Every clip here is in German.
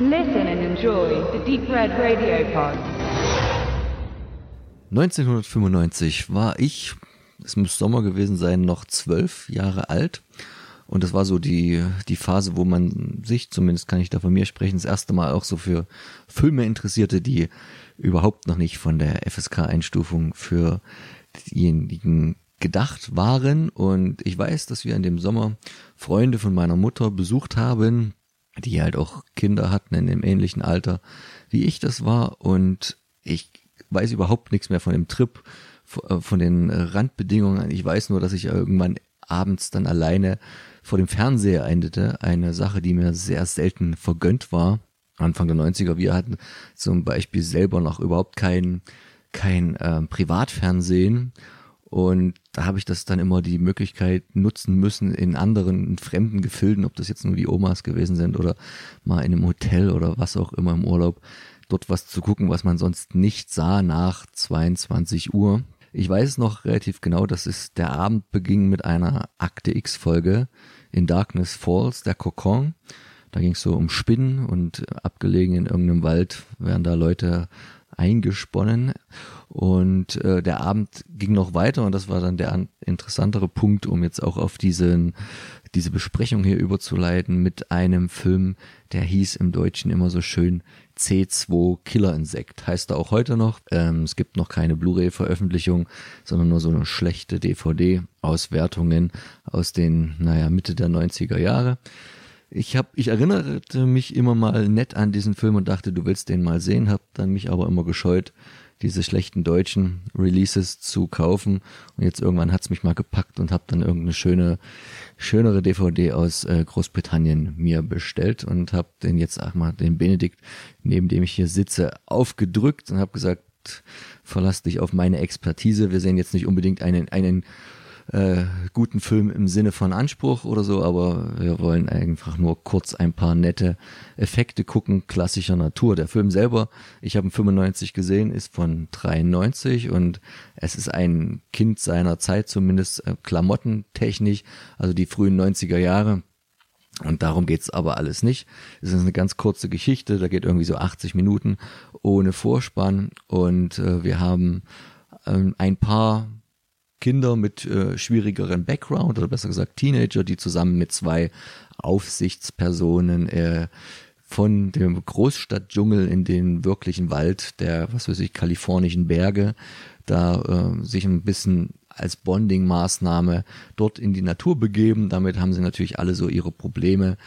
Listen and enjoy the Deep Red Radio Pod. 1995 war ich, es muss Sommer gewesen sein, noch zwölf Jahre alt. Und das war so die, die Phase, wo man sich, zumindest kann ich da von mir sprechen, das erste Mal auch so für Filme interessierte, die überhaupt noch nicht von der FSK-Einstufung für diejenigen gedacht waren. Und ich weiß, dass wir in dem Sommer Freunde von meiner Mutter besucht haben, die halt auch Kinder hatten in dem ähnlichen Alter, wie ich das war. Und ich weiß überhaupt nichts mehr von dem Trip, von den Randbedingungen. Ich weiß nur, dass ich irgendwann abends dann alleine vor dem Fernseher endete. Eine Sache, die mir sehr selten vergönnt war. Anfang der 90er, wir hatten zum Beispiel selber noch überhaupt kein, kein äh, Privatfernsehen und da habe ich das dann immer die Möglichkeit nutzen müssen in anderen in fremden Gefilden, ob das jetzt nur die Omas gewesen sind oder mal in einem Hotel oder was auch immer im Urlaub, dort was zu gucken, was man sonst nicht sah nach 22 Uhr. Ich weiß noch relativ genau, dass es der Abend beging mit einer Akte X Folge in Darkness Falls, der Kokon. Da ging es so um Spinnen und abgelegen in irgendeinem Wald werden da Leute eingesponnen. Und äh, der Abend ging noch weiter und das war dann der interessantere Punkt, um jetzt auch auf diesen, diese Besprechung hier überzuleiten mit einem Film, der hieß im Deutschen immer so schön C2 Killer Insekt. Heißt er auch heute noch. Ähm, es gibt noch keine Blu-ray-Veröffentlichung, sondern nur so eine schlechte DVD-Auswertungen aus den, naja, Mitte der 90er Jahre. Ich habe, ich erinnerte mich immer mal nett an diesen Film und dachte, du willst den mal sehen, hab dann mich aber immer gescheut, diese schlechten deutschen Releases zu kaufen. Und jetzt irgendwann hat's mich mal gepackt und habe dann irgendeine schöne, schönere DVD aus äh, Großbritannien mir bestellt und habe den jetzt auch mal den Benedikt, neben dem ich hier sitze, aufgedrückt und habe gesagt, verlass dich auf meine Expertise. Wir sehen jetzt nicht unbedingt einen, einen äh, guten Film im Sinne von Anspruch oder so, aber wir wollen einfach nur kurz ein paar nette Effekte gucken, klassischer Natur. Der Film selber, ich habe ihn 95 gesehen, ist von 93 und es ist ein Kind seiner Zeit, zumindest äh, klamottentechnisch, also die frühen 90er Jahre. Und darum geht's aber alles nicht. Es ist eine ganz kurze Geschichte, da geht irgendwie so 80 Minuten ohne Vorspann und äh, wir haben ähm, ein paar Kinder mit äh, schwierigeren Background oder besser gesagt Teenager, die zusammen mit zwei Aufsichtspersonen äh, von dem Großstadtdschungel in den wirklichen Wald der, was weiß ich, kalifornischen Berge, da äh, sich ein bisschen als Bonding-Maßnahme dort in die Natur begeben. Damit haben sie natürlich alle so ihre Probleme.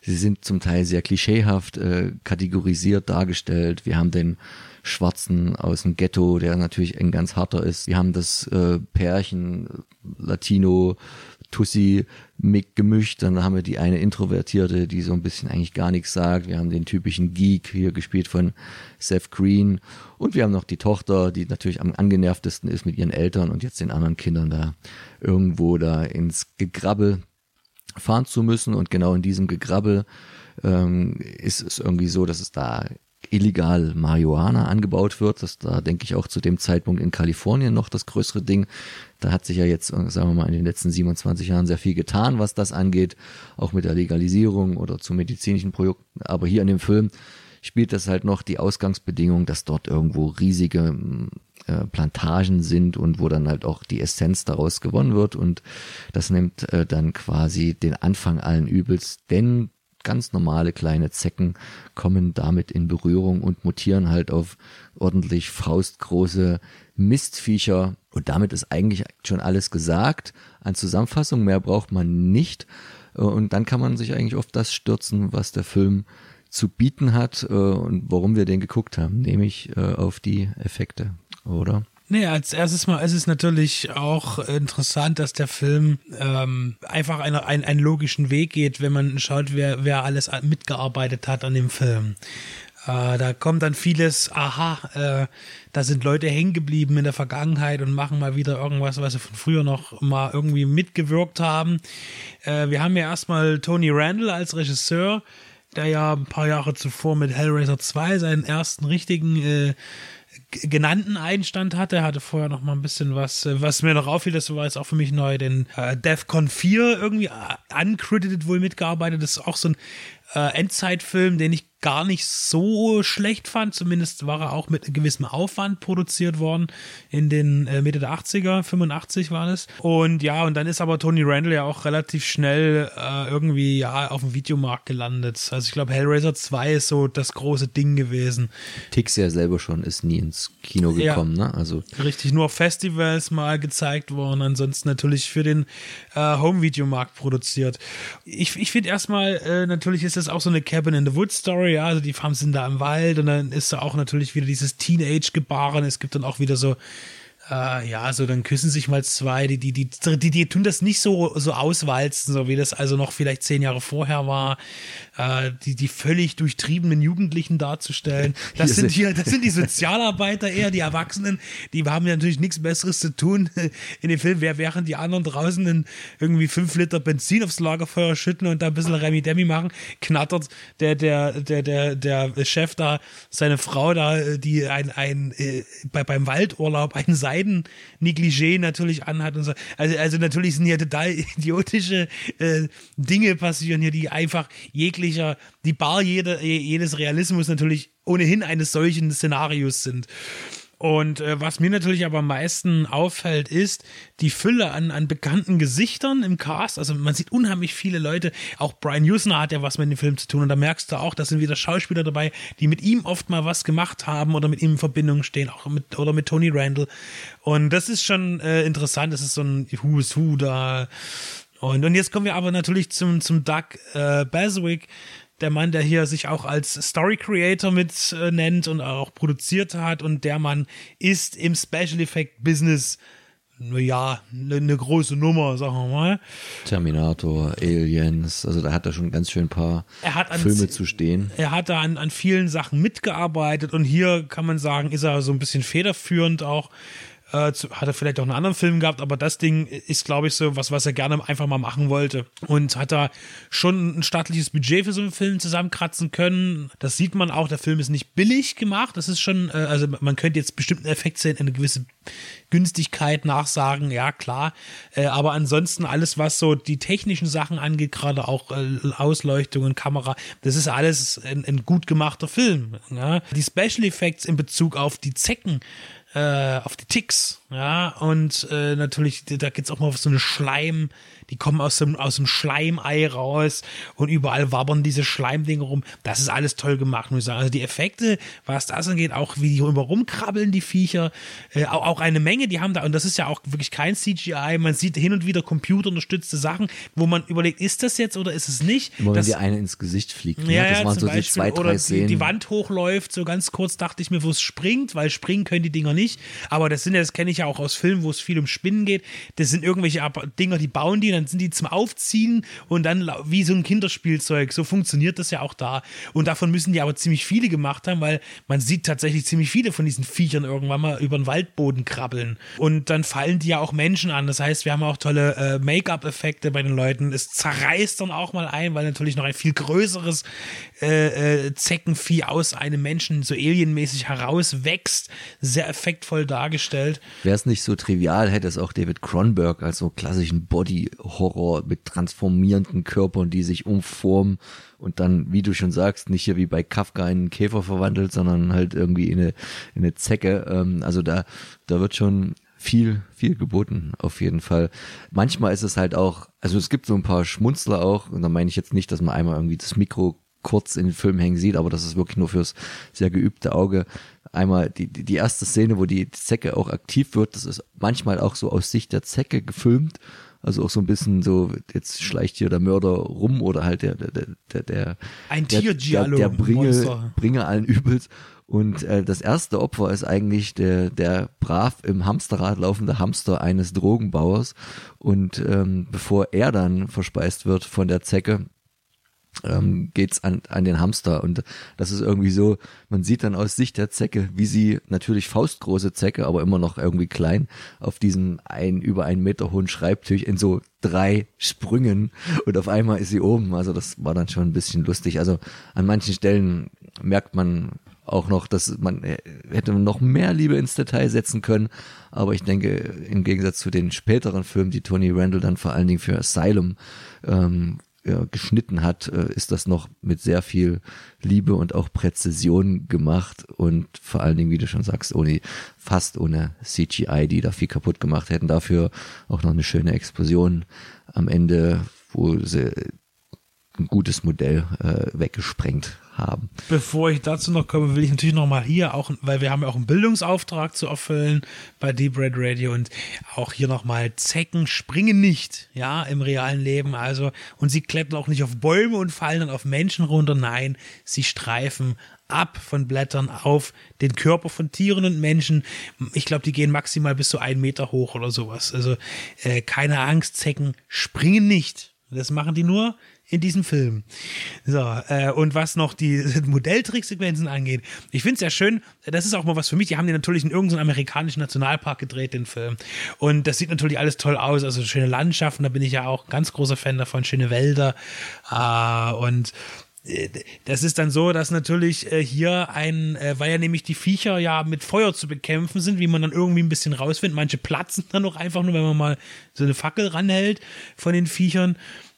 Sie sind zum Teil sehr klischeehaft äh, kategorisiert dargestellt. Wir haben den Schwarzen aus dem Ghetto, der natürlich ein ganz harter ist. Wir haben das äh, Pärchen Latino Tussi Mick gemischt, dann haben wir die eine Introvertierte, die so ein bisschen eigentlich gar nichts sagt. Wir haben den typischen Geek hier gespielt von Seth Green und wir haben noch die Tochter, die natürlich am angenervtesten ist mit ihren Eltern und jetzt den anderen Kindern da irgendwo da ins Gegrabbel fahren zu müssen und genau in diesem Gegrabbel ähm, ist es irgendwie so, dass es da illegal Marihuana angebaut wird. Das da denke ich auch zu dem Zeitpunkt in Kalifornien noch das größere Ding. Da hat sich ja jetzt, sagen wir mal, in den letzten 27 Jahren sehr viel getan, was das angeht, auch mit der Legalisierung oder zu medizinischen Produkten. Aber hier in dem Film spielt das halt noch die Ausgangsbedingung, dass dort irgendwo riesige äh, Plantagen sind und wo dann halt auch die Essenz daraus gewonnen wird und das nimmt äh, dann quasi den Anfang allen Übels, denn ganz normale kleine Zecken kommen damit in Berührung und mutieren halt auf ordentlich faustgroße Mistviecher. Und damit ist eigentlich schon alles gesagt. An Zusammenfassung mehr braucht man nicht. Und dann kann man sich eigentlich auf das stürzen, was der Film zu bieten hat äh, und warum wir den geguckt haben, nämlich äh, auf die Effekte, oder? Nee, als erstes mal ist es natürlich auch interessant, dass der Film ähm, einfach eine, ein, einen logischen Weg geht, wenn man schaut, wer, wer alles mitgearbeitet hat an dem Film. Äh, da kommt dann vieles, aha, äh, da sind Leute hängen geblieben in der Vergangenheit und machen mal wieder irgendwas, was sie von früher noch mal irgendwie mitgewirkt haben. Äh, wir haben ja erstmal Tony Randall als Regisseur, der ja ein paar Jahre zuvor mit Hellraiser 2 seinen ersten richtigen äh, genannten Einstand hatte. Er hatte vorher noch mal ein bisschen was, äh, was mir noch auffiel, das war jetzt auch für mich neu, den äh, DEFCON 4 irgendwie äh, uncredited wohl mitgearbeitet. Das ist auch so ein äh, Endzeitfilm, den ich gar nicht so schlecht fand. Zumindest war er auch mit gewissem Aufwand produziert worden in den äh, Mitte der 80er, 85 war es. Und ja, und dann ist aber Tony Randall ja auch relativ schnell äh, irgendwie ja auf dem Videomarkt gelandet. Also ich glaube, Hellraiser 2 ist so das große Ding gewesen. Tix ja selber schon ist nie ins Kino gekommen, ja, ne? Also richtig, nur auf Festivals mal gezeigt worden, ansonsten natürlich für den äh, Home-Videomarkt produziert. Ich, ich finde erstmal, äh, natürlich ist das auch so eine Cabin in the Woods Story, ja, also die Farms sind da im Wald und dann ist da auch natürlich wieder dieses Teenage-Gebaren. Es gibt dann auch wieder so äh, ja, so dann küssen sich mal zwei, die, die, die, die, die tun das nicht so, so auswalzen, so wie das also noch vielleicht zehn Jahre vorher war, äh, die, die völlig durchtriebenen Jugendlichen darzustellen. Das sind hier, das sind die Sozialarbeiter eher, die Erwachsenen, die haben ja natürlich nichts Besseres zu tun in dem Film, während die anderen draußen in irgendwie fünf Liter Benzin aufs Lagerfeuer schütten und da ein bisschen Remi Demi machen, knattert der, der, der, der, der Chef da, seine Frau da, die ein, ein, äh, bei, beim Waldurlaub einen Seil beiden Negligé natürlich anhat und so. Also, also natürlich sind hier total idiotische äh, Dinge passieren hier, die einfach jeglicher, die Bar jeder, jedes Realismus natürlich ohnehin eines solchen Szenarios sind. Und äh, was mir natürlich aber am meisten auffällt, ist die Fülle an, an bekannten Gesichtern im Cast. Also man sieht unheimlich viele Leute. Auch Brian Usner hat ja was mit dem Film zu tun. Und da merkst du auch, da sind wieder Schauspieler dabei, die mit ihm oft mal was gemacht haben oder mit ihm in Verbindung stehen, auch mit oder mit Tony Randall. Und das ist schon äh, interessant. Das ist so ein Who's Who da. Und, und jetzt kommen wir aber natürlich zum, zum Doug äh, Baswick, der Mann, der hier sich auch als Story Creator mit äh, nennt und auch produziert hat und der Mann ist im Special Effect Business ja, eine ne große Nummer, sagen wir mal. Terminator, Aliens, also da hat er schon ganz schön ein paar Filme zu stehen. Er hat da an, an vielen Sachen mitgearbeitet und hier kann man sagen, ist er so ein bisschen federführend auch äh, zu, hat er vielleicht auch einen anderen Film gehabt, aber das Ding ist, glaube ich, so was, was er gerne einfach mal machen wollte. Und hat da schon ein staatliches Budget für so einen Film zusammenkratzen können. Das sieht man auch, der Film ist nicht billig gemacht. Das ist schon, äh, also man könnte jetzt bestimmten Effekt sehen, eine gewisse Günstigkeit nachsagen, ja klar. Äh, aber ansonsten alles, was so die technischen Sachen angeht, gerade auch äh, Ausleuchtungen, Kamera, das ist alles ein, ein gut gemachter Film. Ja? Die Special Effects in Bezug auf die Zecken, äh, auf die Ticks, ja, und äh, natürlich, da geht's auch mal auf so eine Schleim, die kommen aus dem, aus dem Schleimei raus und überall wabbern diese Schleimdinge rum. Das ist alles toll gemacht, muss ich sagen. Also die Effekte, was das angeht, auch wie die immer rumkrabbeln, die Viecher, äh, auch, auch eine Menge, die haben da, und das ist ja auch wirklich kein CGI, man sieht hin und wieder computerunterstützte Sachen, wo man überlegt, ist das jetzt oder ist es nicht? Immer das, wenn die eine ins Gesicht fliegt, ne? ja, das ja, waren so Beispiel, die zwei, drei oder. Die, die Wand hochläuft, so ganz kurz dachte ich mir, wo es springt, weil springen können die Dinger nicht, aber das sind ja, das kenne ich ja auch aus Filmen, wo es viel um Spinnen geht, das sind irgendwelche Dinger, die bauen die, dann sind die zum Aufziehen ziehen und dann wie so ein Kinderspielzeug. So funktioniert das ja auch da. Und davon müssen die aber ziemlich viele gemacht haben, weil man sieht tatsächlich ziemlich viele von diesen Viechern irgendwann mal über den Waldboden krabbeln. Und dann fallen die ja auch Menschen an. Das heißt, wir haben auch tolle äh, Make-up-Effekte bei den Leuten. Es zerreißt dann auch mal ein, weil natürlich noch ein viel größeres äh, äh, Zeckenvieh aus einem Menschen so alienmäßig herauswächst. Sehr effektvoll dargestellt. Wäre es nicht so trivial, hätte es auch David Cronenberg als so klassischen Body-Horror mit transformierenden Körpern, die sich umformen und dann, wie du schon sagst, nicht hier wie bei Kafka in einen Käfer verwandelt, sondern halt irgendwie in eine, in eine Zecke. Ähm, also da, da wird schon viel, viel geboten, auf jeden Fall. Manchmal ist es halt auch, also es gibt so ein paar Schmunzler auch, und da meine ich jetzt nicht, dass man einmal irgendwie das Mikro kurz in den Film hängen sieht, aber das ist wirklich nur fürs sehr geübte Auge. Einmal die, die erste Szene, wo die Zecke auch aktiv wird, das ist manchmal auch so aus Sicht der Zecke gefilmt also auch so ein bisschen so, jetzt schleicht hier der Mörder rum oder halt der, der, der, der, ein der, der, der Bringe, Bringe allen Übels. Und äh, das erste Opfer ist eigentlich der, der brav im Hamsterrad laufende Hamster eines Drogenbauers. Und ähm, bevor er dann verspeist wird von der Zecke, ähm, geht's an, an den Hamster und das ist irgendwie so, man sieht dann aus Sicht der Zecke, wie sie natürlich faustgroße Zecke, aber immer noch irgendwie klein, auf diesem ein über einen Meter hohen Schreibtisch in so drei Sprüngen und auf einmal ist sie oben. Also das war dann schon ein bisschen lustig. Also an manchen Stellen merkt man auch noch, dass man äh, hätte noch mehr Liebe ins Detail setzen können. Aber ich denke, im Gegensatz zu den späteren Filmen, die Tony Randall dann vor allen Dingen für Asylum ähm, ja, geschnitten hat, äh, ist das noch mit sehr viel Liebe und auch Präzision gemacht und vor allen Dingen, wie du schon sagst, ohne fast ohne CGI, die da viel kaputt gemacht hätten. Dafür auch noch eine schöne Explosion am Ende, wo sie ein gutes Modell äh, weggesprengt haben. Bevor ich dazu noch komme, will ich natürlich noch mal hier auch, weil wir haben ja auch einen Bildungsauftrag zu erfüllen bei Deep Red Radio und auch hier noch mal Zecken springen nicht, ja, im realen Leben. Also und sie klettern auch nicht auf Bäume und fallen dann auf Menschen runter. Nein, sie streifen ab von Blättern auf den Körper von Tieren und Menschen. Ich glaube, die gehen maximal bis zu einen Meter hoch oder sowas. Also äh, keine Angst, Zecken springen nicht. Das machen die nur, in diesem Film. So, äh, und was noch die Modelltricksequenzen angeht, ich finde es ja schön, das ist auch mal was für mich, die haben den natürlich in irgendeinem amerikanischen Nationalpark gedreht, den Film. Und das sieht natürlich alles toll aus, also schöne Landschaften, da bin ich ja auch ganz großer Fan davon, schöne Wälder äh, und äh, das ist dann so, dass natürlich äh, hier ein, äh, weil ja nämlich die Viecher ja mit Feuer zu bekämpfen sind, wie man dann irgendwie ein bisschen rausfindet. Manche platzen dann auch einfach nur, wenn man mal so eine Fackel ranhält von den Viechern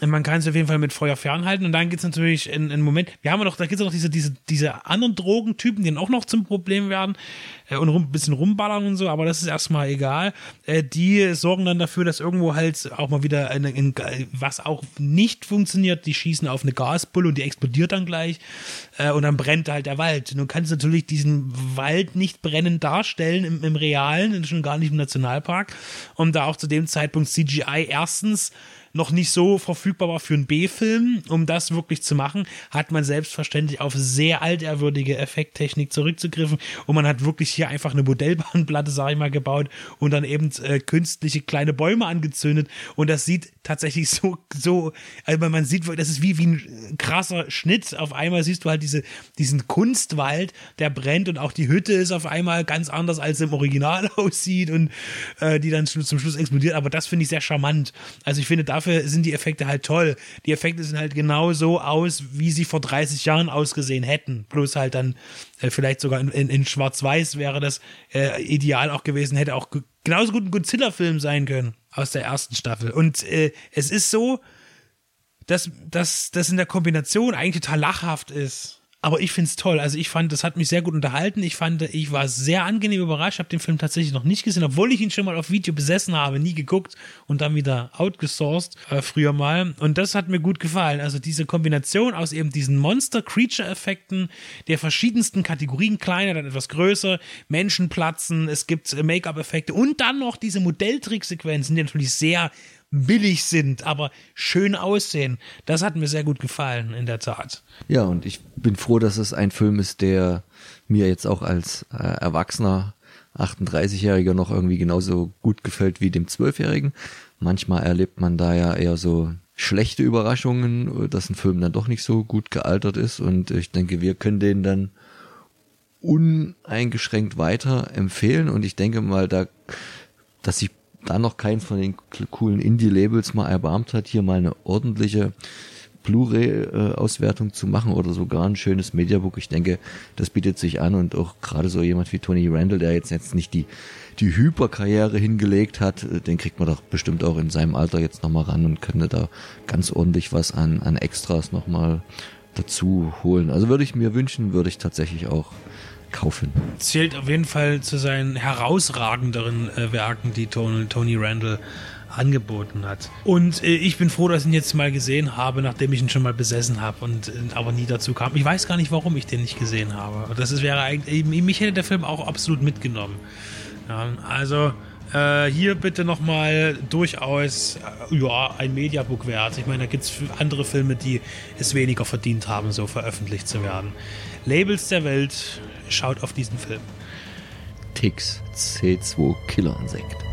man kann es auf jeden Fall mit Feuer fernhalten. Und dann gibt es natürlich in einen Moment, wir haben ja noch, da gibt es noch diese, diese, diese anderen Drogentypen, die dann auch noch zum Problem werden und ein bisschen rumballern und so, aber das ist erstmal egal. Äh, die sorgen dann dafür, dass irgendwo halt auch mal wieder eine, ein, was auch nicht funktioniert, die schießen auf eine Gasbulle und die explodiert dann gleich äh, und dann brennt halt der Wald. Nun kannst du natürlich diesen Wald nicht brennend darstellen im, im Realen, schon gar nicht im Nationalpark. Und da auch zu dem Zeitpunkt CGI erstens noch nicht so verfügbar war für einen B-Film, um das wirklich zu machen, hat man selbstverständlich auf sehr alterwürdige Effekttechnik zurückzugriffen und man hat wirklich hier einfach eine Modellbahnplatte, sag ich mal, gebaut und dann eben äh, künstliche kleine Bäume angezündet und das sieht tatsächlich so, so, also man sieht, das ist wie, wie ein krasser Schnitt. Auf einmal siehst du halt diese, diesen Kunstwald, der brennt und auch die Hütte ist auf einmal ganz anders, als im Original aussieht und äh, die dann zum Schluss explodiert. Aber das finde ich sehr charmant. Also ich finde, dafür sind die Effekte halt toll. Die Effekte sind halt genau so aus, wie sie vor 30 Jahren ausgesehen hätten. Bloß halt dann äh, vielleicht sogar in, in, in Schwarz-Weiß wäre das äh, ideal auch gewesen, hätte auch genauso gut ein Godzilla-Film sein können aus der ersten Staffel. Und äh, es ist so, dass das in der Kombination eigentlich total lachhaft ist. Aber ich finde es toll. Also ich fand, das hat mich sehr gut unterhalten. Ich fand, ich war sehr angenehm überrascht. habe den Film tatsächlich noch nicht gesehen, obwohl ich ihn schon mal auf Video besessen habe, nie geguckt und dann wieder outgesourced äh, früher mal. Und das hat mir gut gefallen. Also diese Kombination aus eben diesen Monster-Creature-Effekten der verschiedensten Kategorien, kleiner, dann etwas größer, Menschen platzen, es gibt Make-up-Effekte und dann noch diese Modelltricksequenzen, die natürlich sehr billig sind, aber schön aussehen. Das hat mir sehr gut gefallen, in der Tat. Ja, und ich bin froh, dass es ein Film ist, der mir jetzt auch als äh, Erwachsener 38-Jähriger noch irgendwie genauso gut gefällt wie dem 12-Jährigen. Manchmal erlebt man da ja eher so schlechte Überraschungen, dass ein Film dann doch nicht so gut gealtert ist und ich denke, wir können den dann uneingeschränkt weiter empfehlen und ich denke mal, da, dass sich da noch keins von den coolen Indie-Labels mal erbarmt hat, hier mal eine ordentliche Blu-ray-Auswertung zu machen oder sogar ein schönes Mediabook. Ich denke, das bietet sich an und auch gerade so jemand wie Tony Randall, der jetzt, jetzt nicht die, die Hyperkarriere hingelegt hat, den kriegt man doch bestimmt auch in seinem Alter jetzt nochmal ran und könnte da ganz ordentlich was an, an Extras nochmal dazu holen. Also würde ich mir wünschen, würde ich tatsächlich auch kaufen. Zählt auf jeden Fall zu seinen herausragenderen äh, Werken, die Tony, Tony Randall angeboten hat. Und äh, ich bin froh, dass ich ihn jetzt mal gesehen habe, nachdem ich ihn schon mal besessen habe und äh, aber nie dazu kam. Ich weiß gar nicht, warum ich den nicht gesehen habe. Das ist, wäre eigentlich, mich hätte der Film auch absolut mitgenommen. Ja, also äh, hier bitte nochmal durchaus äh, ja, ein Mediabook wert. Ich meine, da gibt es andere Filme, die es weniger verdient haben, so veröffentlicht zu werden. Labels der Welt, schaut auf diesen Film. Tix C2 Killerinsekt.